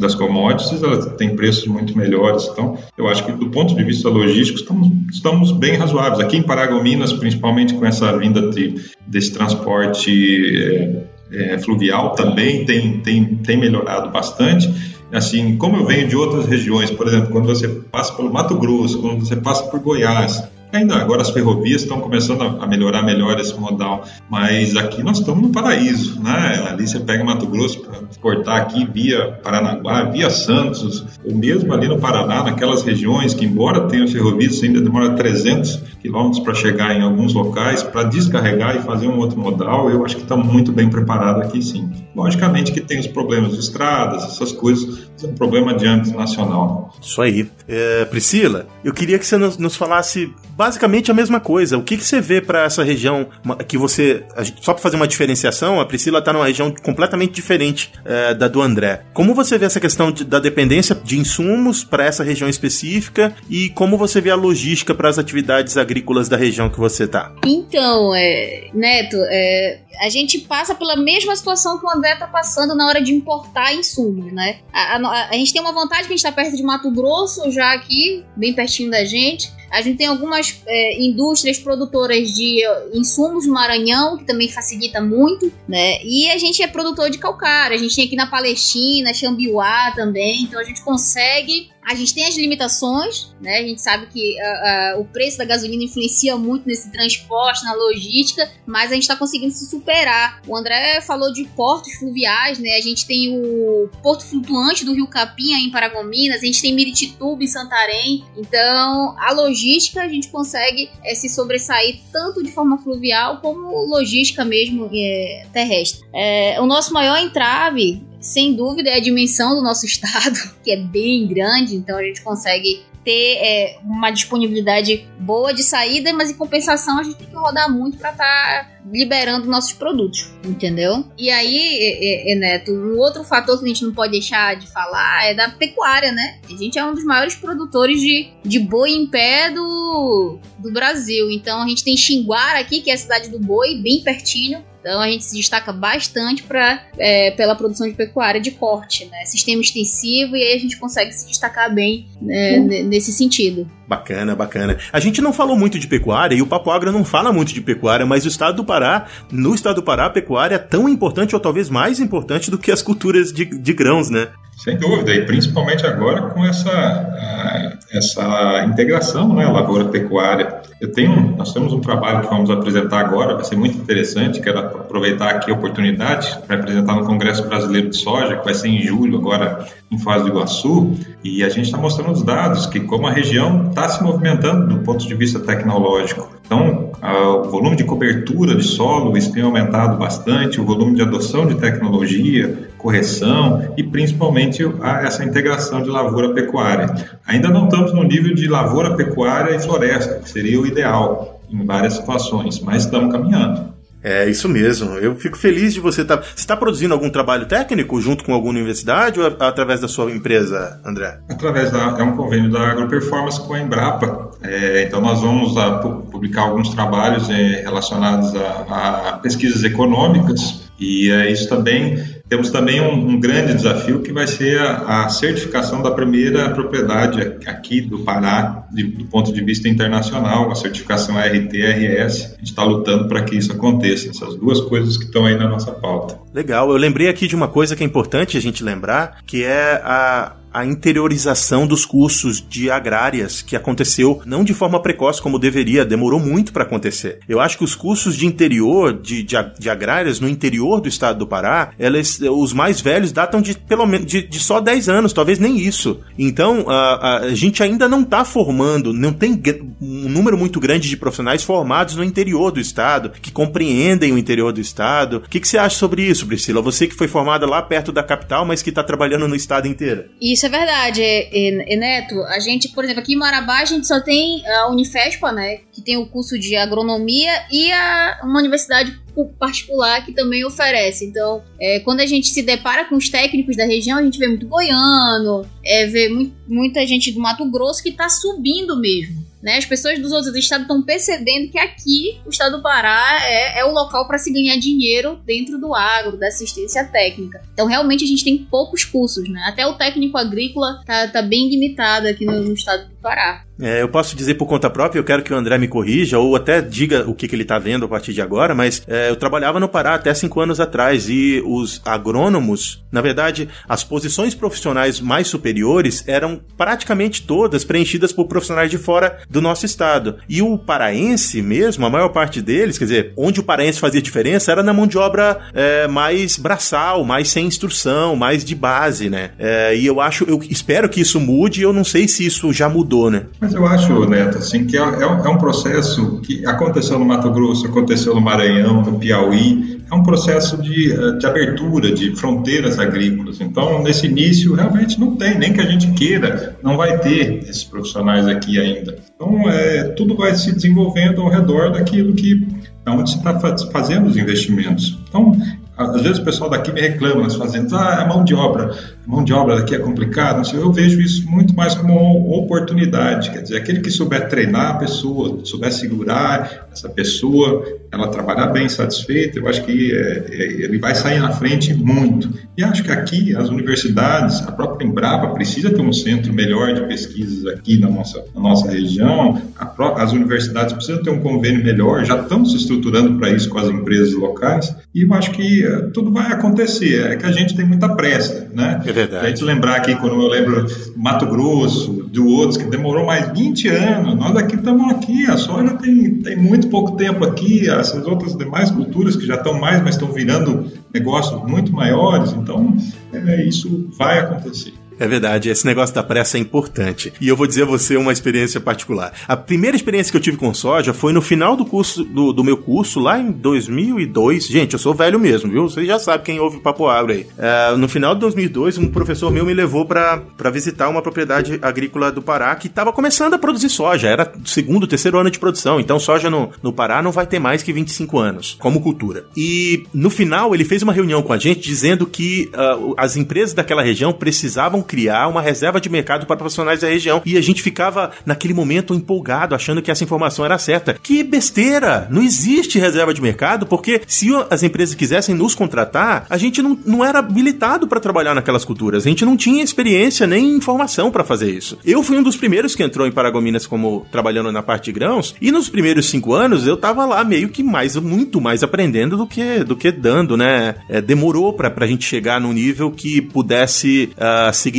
das commodities, elas têm preços muito melhores. Então, eu acho que do ponto de vista logístico, estamos, estamos bem razoáveis. Aqui em Paragominas, principalmente com essa vinda de, desse transporte é, fluvial, também tem, tem, tem melhorado bastante. Assim, como eu venho de outras regiões, por exemplo, quando você passa pelo Mato Grosso, quando você passa por Goiás, Ainda agora as ferrovias estão começando a melhorar melhor esse modal, mas aqui nós estamos no paraíso, né? Ali você pega Mato Grosso para exportar aqui via Paranaguá, via Santos, ou mesmo ali no Paraná, naquelas regiões que, embora tenha ferrovias, ainda demora 300 quilômetros para chegar em alguns locais, para descarregar e fazer um outro modal, eu acho que estamos muito bem preparados aqui sim. Logicamente que tem os problemas de estradas, essas coisas, é um problema de âmbito nacional. Isso aí. É, Priscila, eu queria que você nos falasse basicamente a mesma coisa. O que, que você vê para essa região que você. Só para fazer uma diferenciação, a Priscila está numa região completamente diferente é, da do André. Como você vê essa questão de, da dependência de insumos para essa região específica e como você vê a logística para as atividades agrícolas da região que você está? Então, é, Neto, é, a gente passa pela mesma situação que o André está passando na hora de importar insumos, né? A, a, a gente tem uma vantagem que a gente está perto de Mato Grosso, já aqui, bem pertinho da gente. A gente tem algumas é, indústrias produtoras de insumos no Maranhão, que também facilita muito, né? E a gente é produtor de calcário, a gente tem aqui na Palestina, Xambiuá também, então a gente consegue a gente tem as limitações, né? A gente sabe que uh, uh, o preço da gasolina influencia muito nesse transporte, na logística, mas a gente está conseguindo se superar. O André falou de portos fluviais, né? A gente tem o porto flutuante do Rio Capim em Paragominas, a gente tem Miritituba em Santarém. Então, a logística a gente consegue é, se sobressair tanto de forma fluvial como logística mesmo é, terrestre. É, o nosso maior entrave sem dúvida, é a dimensão do nosso estado, que é bem grande, então a gente consegue ter é, uma disponibilidade boa de saída, mas em compensação a gente tem que rodar muito para estar tá liberando nossos produtos, entendeu? E aí, é, é, Neto, um outro fator que a gente não pode deixar de falar é da pecuária, né? A gente é um dos maiores produtores de, de boi em pé do, do Brasil. Então a gente tem Xinguara aqui, que é a cidade do boi, bem pertinho. Então a gente se destaca bastante pra, é, pela produção de pecuária de corte, né? Sistema extensivo e aí a gente consegue se destacar bem né, nesse sentido. Bacana, bacana. A gente não falou muito de pecuária e o Papo Agro não fala muito de pecuária, mas o estado do Pará, no estado do Pará, a pecuária é tão importante ou talvez mais importante do que as culturas de, de grãos, né? Sem dúvida, e principalmente agora com essa, essa integração, né, lavoura-pecuária. Eu tenho, nós temos um trabalho que vamos apresentar agora, vai ser muito interessante, quero aproveitar aqui a oportunidade para apresentar no Congresso Brasileiro de Soja, que vai ser em julho, agora em Foz do Iguaçu, e a gente está mostrando os dados, que como a região está se movimentando do ponto de vista tecnológico. Então, o volume de cobertura de solo isso tem aumentado bastante, o volume de adoção de tecnologia, correção e principalmente essa integração de lavoura-pecuária. Ainda não estamos no nível de lavoura, pecuária e floresta, que seria o ideal em várias situações, mas estamos caminhando. É, isso mesmo. Eu fico feliz de você estar. Tá... Você está produzindo algum trabalho técnico junto com alguma universidade ou é através da sua empresa, André? Através da. É um convênio da Agroperformance com a Embrapa. É, então, nós vamos a, publicar alguns trabalhos é, relacionados a, a pesquisas econômicas e é, isso também temos também um, um, grande desafio que vai ser a, a, certificação da primeira propriedade aqui do Pará, de, do ponto de vista internacional, a certificação RT-RS. A gente está lutando para que isso aconteça, essas duas coisas que estão aí na nossa pauta. Legal, eu lembrei aqui de uma coisa que é importante a gente lembrar, que é a a interiorização dos cursos de agrárias que aconteceu não de forma precoce como deveria, demorou muito para acontecer. Eu acho que os cursos de interior, de, de, de, agrárias no interior do estado do Pará, elas, os mais velhos datam de pelo menos de, de só 10 anos, talvez nem isso. Então a, a gente ainda não está formando, não tem um número muito grande de profissionais formados no interior do estado, que compreendem o interior do estado. O que, que você acha sobre isso, Priscila? Você que foi formada lá perto da capital, mas que está trabalhando no estado inteiro. Isso é verdade, e, e, Neto. A gente, por exemplo, aqui em Marabá, a gente só tem a Unifespa, né? Que tem o curso de agronomia e a, uma universidade particular que também oferece. Então, é, quando a gente se depara com os técnicos da região, a gente vê muito goiano, é, vê muito, muita gente do Mato Grosso que está subindo mesmo. Né? As pessoas dos outros estados estão percebendo que aqui o estado do Pará é, é o local para se ganhar dinheiro dentro do agro, da assistência técnica. Então, realmente, a gente tem poucos cursos. Né? Até o técnico agrícola tá, tá bem limitado aqui no, no estado do Pará. É, eu posso dizer por conta própria, eu quero que o André me corrija, ou até diga o que, que ele está vendo a partir de agora, mas é, eu trabalhava no Pará até cinco anos atrás e os agrônomos, na verdade, as posições profissionais mais superiores eram praticamente todas preenchidas por profissionais de fora do nosso estado. E o paraense mesmo, a maior parte deles, quer dizer, onde o paraense fazia diferença era na mão de obra é, mais braçal, mais sem instrução, mais de base, né? É, e eu acho, eu espero que isso mude, eu não sei se isso já mudou, né? Mas eu acho, Neto, assim, que é, é, é, um processo que aconteceu no Mato Grosso, aconteceu no Maranhão, no Piauí, é um processo de, eh, de abertura de fronteiras agrícolas. Então, nesse início, realmente não tem, nem que a gente queira, não vai ter esses profissionais aqui ainda. Então, é, tudo vai se desenvolvendo ao redor daquilo que, onde se está fazendo os investimentos. Então, às vezes o pessoal daqui me reclama nas fazendas, ah, a mão de obra, a mão de obra daqui é complicada, eu vejo isso muito mais como uma oportunidade, quer dizer, aquele que souber treinar a pessoa, souber segurar essa pessoa, ela trabalhar bem, satisfeita, eu acho que é, é, ele vai sair na frente muito. E acho que aqui as universidades, a própria Embrapa precisa ter um centro melhor de pesquisas aqui na nossa, na nossa região, própria, as universidades precisam ter um convênio melhor, já estão se estruturando para isso com as empresas locais, e eu acho que é, tudo vai acontecer, é que a gente tem muita pressa, né? É verdade. A gente lembrar aqui, quando eu lembro Mato Grosso, de outros, que demorou mais 20 anos, nós aqui estamos aqui, a soja tem, tem muito pouco tempo aqui, essas outras demais culturas que já estão mais, mas estão virando negócios muito maiores, então é, isso vai acontecer. É verdade, esse negócio da pressa é importante. E eu vou dizer a você uma experiência particular. A primeira experiência que eu tive com soja foi no final do curso do, do meu curso, lá em 2002. Gente, eu sou velho mesmo, viu? Você já sabe quem ouve Papo Agro aí. É, no final de 2002, um professor meu me levou para visitar uma propriedade agrícola do Pará que estava começando a produzir soja. Era segundo, terceiro ano de produção. Então, soja no, no Pará não vai ter mais que 25 anos como cultura. E no final, ele fez uma reunião com a gente dizendo que uh, as empresas daquela região precisavam criar uma reserva de mercado para profissionais da região. E a gente ficava, naquele momento, empolgado, achando que essa informação era certa. Que besteira! Não existe reserva de mercado, porque se as empresas quisessem nos contratar, a gente não, não era habilitado para trabalhar naquelas culturas. A gente não tinha experiência nem informação para fazer isso. Eu fui um dos primeiros que entrou em Paragominas como trabalhando na parte de grãos, e nos primeiros cinco anos eu tava lá meio que mais, muito mais aprendendo do que, do que dando, né? É, demorou para a gente chegar no nível que pudesse uh, significar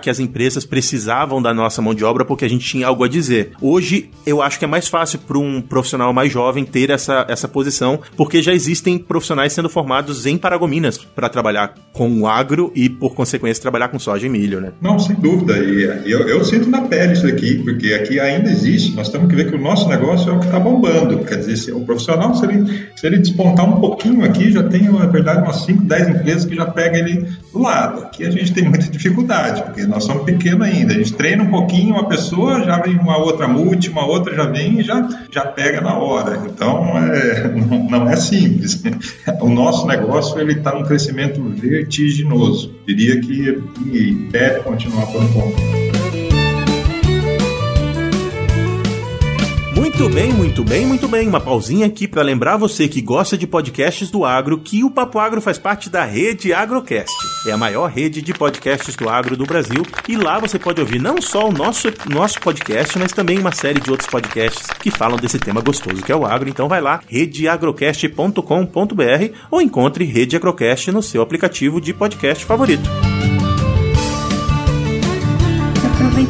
que as empresas precisavam da nossa mão de obra porque a gente tinha algo a dizer. Hoje, eu acho que é mais fácil para um profissional mais jovem ter essa, essa posição, porque já existem profissionais sendo formados em Paragominas para trabalhar com o agro e, por consequência, trabalhar com soja e milho, né? Não, sem dúvida. E eu, eu sinto na pele isso aqui, porque aqui ainda existe. Nós temos que ver que o nosso negócio é o que está bombando. Quer dizer, o profissional, se ele, se ele despontar um pouquinho aqui, já tem, na verdade, umas 5, 10 empresas que já pegam ele do lado. Aqui a gente tem muita dificuldade, porque nós somos pequenos ainda. A gente treina um pouquinho uma pessoa, já vem uma outra multi, uma outra já vem e já, já pega na hora. Então, é, não, é simples. O nosso negócio ele está num crescimento vertiginoso. Diria que, que deve continuar por um pouco. Muito bem, muito bem, muito bem. Uma pausinha aqui para lembrar você que gosta de podcasts do agro que o Papo Agro faz parte da rede Agrocast. É a maior rede de podcasts do agro do Brasil e lá você pode ouvir não só o nosso, nosso podcast, mas também uma série de outros podcasts que falam desse tema gostoso que é o agro. Então vai lá, redeagrocast.com.br ou encontre Rede Agrocast no seu aplicativo de podcast favorito.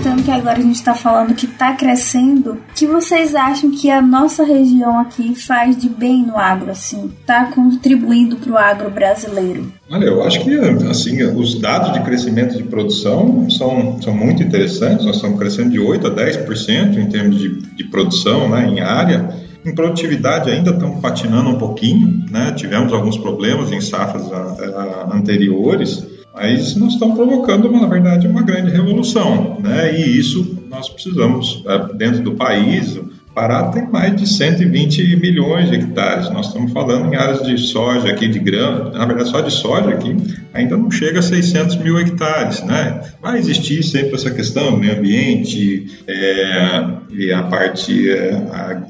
Aproveitando que agora a gente está falando que está crescendo, o que vocês acham que a nossa região aqui faz de bem no agro, assim? Está contribuindo para o agro brasileiro? Olha, eu acho que assim, os dados de crescimento de produção são, são muito interessantes. Nós estamos crescendo de 8% a 10% em termos de, de produção né, em área. Em produtividade ainda estamos patinando um pouquinho, né? tivemos alguns problemas em safras a, a, anteriores, mas nós estamos provocando, na verdade, uma grande revolução, né? E isso nós precisamos, é, dentro do país, Pará tem mais de 120 milhões de hectares. Nós estamos falando em áreas de soja aqui, de grão, na verdade só de soja aqui, ainda não chega a 600 mil hectares, né? Vai existir sempre essa questão, meio ambiente é, e a parte é,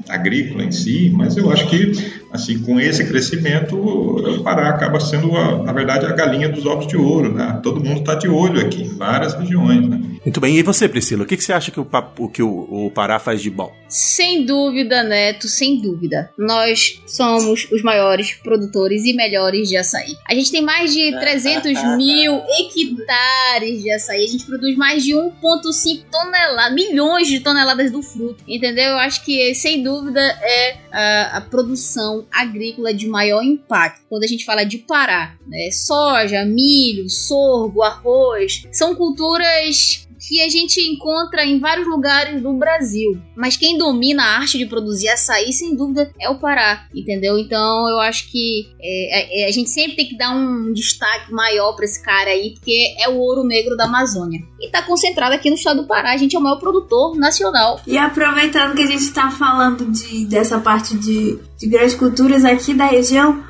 agrícola em si, mas eu acho que assim, com esse crescimento, o Pará acaba sendo, a, na verdade, a galinha dos ovos de ouro, né? Todo mundo está de olho aqui, em várias regiões, né? Muito bem, e você, Priscila, o que, que você acha que o, que o, o Pará faz de bom? Sem dúvida, Neto, sem dúvida. Nós somos os maiores produtores e melhores de açaí. A gente tem mais de 300 mil hectares de açaí. A gente produz mais de 1,5 toneladas, milhões de toneladas do fruto. Entendeu? Eu acho que, sem dúvida, é a, a produção agrícola de maior impacto. Quando a gente fala de Pará, né? Soja, milho, sorgo, arroz, são culturas que a gente encontra em vários lugares do Brasil. Mas quem domina a arte de produzir açaí, sem dúvida, é o Pará, entendeu? Então eu acho que é, é, a gente sempre tem que dar um destaque maior para esse cara aí, porque é o ouro negro da Amazônia. E tá concentrado aqui no estado do Pará, a gente é o maior produtor nacional. E aproveitando que a gente tá falando de, dessa parte de, de grandes culturas aqui da região,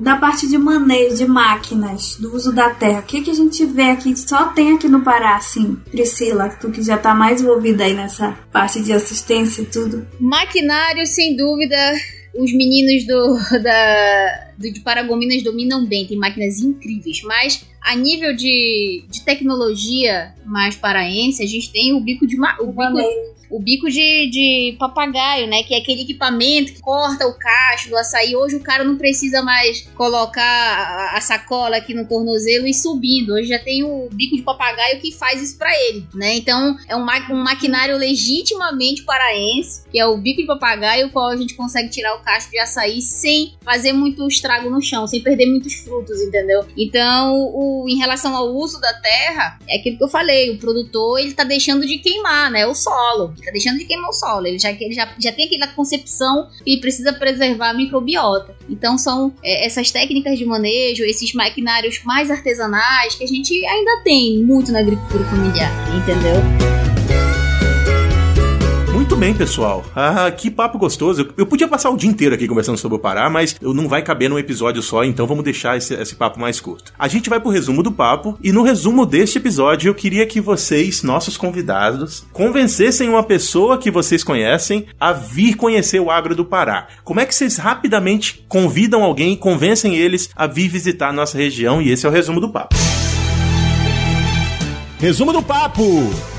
da parte de manejo de máquinas, do uso da terra, o que, que a gente vê aqui, só tem aqui no Pará, assim, Priscila, tu que já tá mais envolvida aí nessa parte de assistência e tudo. Maquinário, sem dúvida, os meninos do, da, do, de Paragominas dominam bem, tem máquinas incríveis, mas a nível de, de tecnologia mais paraense, a gente tem o bico de o bico, o bico de, de papagaio, né? Que é aquele equipamento que corta o cacho do açaí. Hoje o cara não precisa mais colocar a, a sacola aqui no tornozelo e subindo. Hoje já tem o bico de papagaio que faz isso para ele, né? Então é um, ma um maquinário legitimamente paraense, que é o bico de papagaio, o qual a gente consegue tirar o cacho de açaí sem fazer muito estrago no chão, sem perder muitos frutos, entendeu? Então, o, em relação ao uso da terra, é aquilo que eu falei, o produtor ele tá deixando de queimar, né? O solo tá deixando de queimar o solo. Ele já, ele já, já tem aquela concepção que ele precisa preservar a microbiota. Então são é, essas técnicas de manejo, esses maquinários mais artesanais que a gente ainda tem muito na agricultura familiar, entendeu? Bem, pessoal. Ah, que papo gostoso. Eu podia passar o dia inteiro aqui conversando sobre o Pará, mas não vai caber num episódio só, então vamos deixar esse, esse papo mais curto. A gente vai pro resumo do papo, e no resumo deste episódio eu queria que vocês, nossos convidados, convencessem uma pessoa que vocês conhecem a vir conhecer o agro do Pará. Como é que vocês rapidamente convidam alguém e convencem eles a vir visitar a nossa região? E esse é o resumo do papo. Resumo do papo!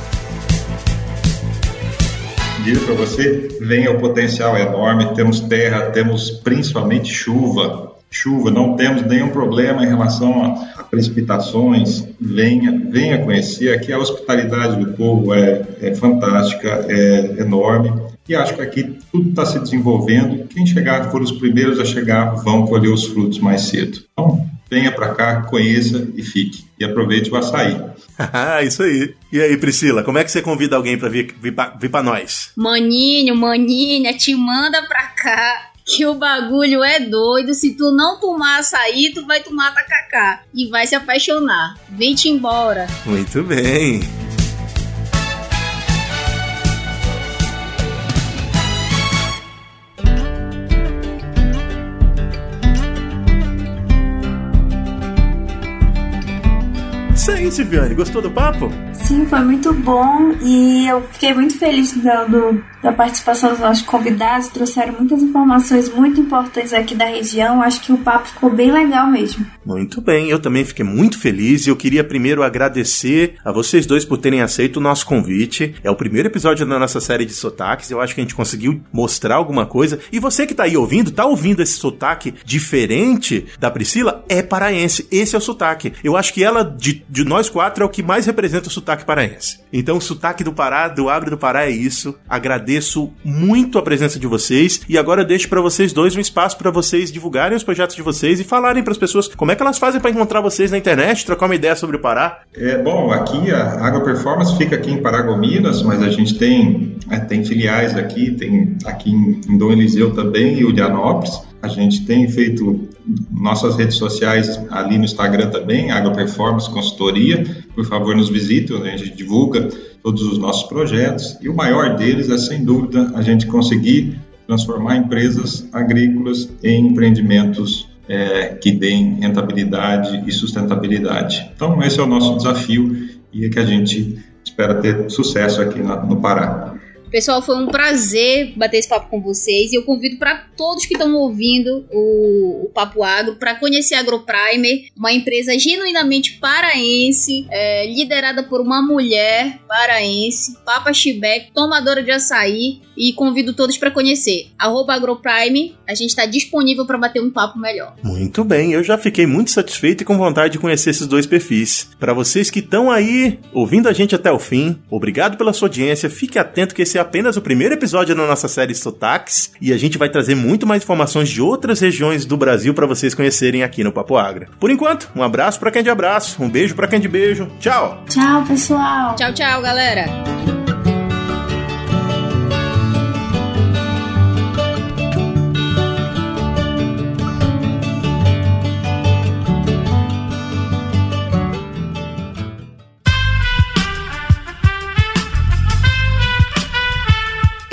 Digo para você, venha o potencial enorme, temos terra, temos principalmente chuva. Chuva, não temos nenhum problema em relação a, a precipitações. Venha, venha conhecer. Aqui a hospitalidade do povo é, é fantástica, é enorme. E acho que aqui tudo está se desenvolvendo. Quem chegar, for os primeiros a chegar, vão colher os frutos mais cedo. Então, venha para cá, conheça e fique. E aproveite o açaí. Ah, isso aí. E aí, Priscila, como é que você convida alguém para vir, vir, pra, vir pra nós? Maninho, maninha, te manda pra cá que o bagulho é doido. Se tu não tomar açaí, tu vai tomar tacacá e vai se apaixonar. Vem-te embora. Muito bem. Aí, Silviane, gostou do papo? Sim, foi muito bom e eu fiquei muito feliz do, do, da participação dos nossos convidados. Trouxeram muitas informações muito importantes aqui da região. Acho que o papo ficou bem legal mesmo. Muito bem, eu também fiquei muito feliz e eu queria primeiro agradecer a vocês dois por terem aceito o nosso convite. É o primeiro episódio da nossa série de sotaques. Eu acho que a gente conseguiu mostrar alguma coisa. E você que tá aí ouvindo, tá ouvindo esse sotaque diferente da Priscila? É paraense. Esse é o sotaque. Eu acho que ela, de, de nós quatro, é o que mais representa o sotaque paraense. Então, o sotaque do Pará, do agro do Pará é isso. Agradeço muito a presença de vocês e agora deixo para vocês dois um espaço para vocês divulgarem os projetos de vocês e falarem para as pessoas como é que elas fazem para encontrar vocês na internet, trocar uma ideia sobre o Pará. É, bom, aqui a Agro Performance fica aqui em Paragominas, mas a gente tem, é, tem filiais aqui, tem aqui em Dom Eliseu também e Ulianópolis. A gente tem feito nossas redes sociais ali no Instagram também, Agro Performance Consultoria. Por favor, nos visitem, a gente divulga todos os nossos projetos. E o maior deles é, sem dúvida, a gente conseguir transformar empresas agrícolas em empreendimentos é, que deem rentabilidade e sustentabilidade. Então, esse é o nosso desafio e é que a gente espera ter sucesso aqui no Pará. Pessoal, foi um prazer bater esse papo com vocês e eu convido para todos que estão ouvindo o, o, Papo Agro para conhecer a AgroPrimer, uma empresa genuinamente paraense, é, liderada por uma mulher paraense, Papa Chibec, tomadora de açaí e convido todos para conhecer. Arroba AgroPrime, a gente está disponível para bater um papo melhor. Muito bem, eu já fiquei muito satisfeito e com vontade de conhecer esses dois perfis. Para vocês que estão aí ouvindo a gente até o fim, obrigado pela sua audiência, fique atento que esse é apenas o primeiro episódio da nossa série Sotaques e a gente vai trazer muito mais informações de outras regiões do Brasil para vocês conhecerem aqui no Papo Agra. Por enquanto, um abraço para quem é de abraço, um beijo para quem é de beijo. Tchau. Tchau, pessoal. Tchau, tchau, galera.